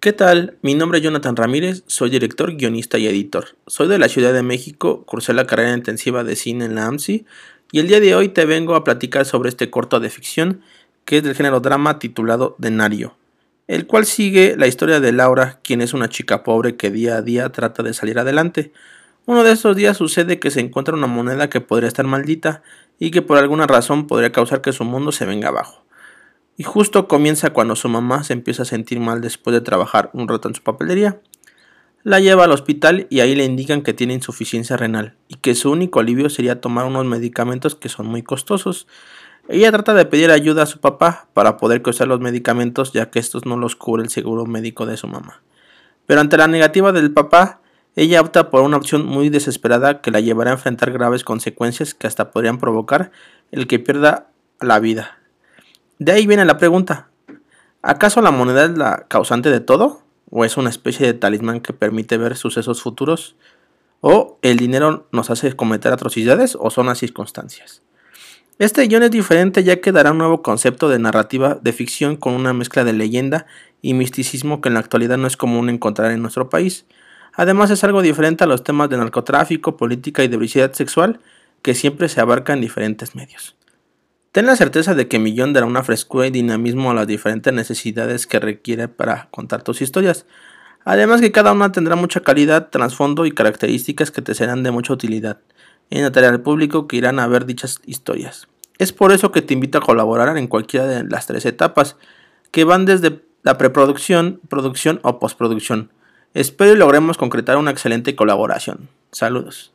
¿Qué tal? Mi nombre es Jonathan Ramírez, soy director, guionista y editor. Soy de la Ciudad de México, cursé la carrera intensiva de cine en la AMSI y el día de hoy te vengo a platicar sobre este corto de ficción que es del género drama titulado Denario, el cual sigue la historia de Laura, quien es una chica pobre que día a día trata de salir adelante. Uno de estos días sucede que se encuentra una moneda que podría estar maldita y que por alguna razón podría causar que su mundo se venga abajo. Y justo comienza cuando su mamá se empieza a sentir mal después de trabajar un rato en su papelería. La lleva al hospital y ahí le indican que tiene insuficiencia renal y que su único alivio sería tomar unos medicamentos que son muy costosos. Ella trata de pedir ayuda a su papá para poder costear los medicamentos ya que estos no los cubre el seguro médico de su mamá. Pero ante la negativa del papá, ella opta por una opción muy desesperada que la llevará a enfrentar graves consecuencias que hasta podrían provocar el que pierda la vida. De ahí viene la pregunta. ¿Acaso la moneda es la causante de todo? ¿O es una especie de talismán que permite ver sucesos futuros? ¿O el dinero nos hace cometer atrocidades o son las circunstancias? Este guion es diferente ya que dará un nuevo concepto de narrativa de ficción con una mezcla de leyenda y misticismo que en la actualidad no es común encontrar en nuestro país. Además es algo diferente a los temas de narcotráfico, política y diversidad sexual que siempre se abarca en diferentes medios. Ten la certeza de que Millón dará una frescura y dinamismo a las diferentes necesidades que requiere para contar tus historias. Además que cada una tendrá mucha calidad, trasfondo y características que te serán de mucha utilidad en la tarea público que irán a ver dichas historias. Es por eso que te invito a colaborar en cualquiera de las tres etapas, que van desde la preproducción, producción o postproducción. Espero y logremos concretar una excelente colaboración. Saludos.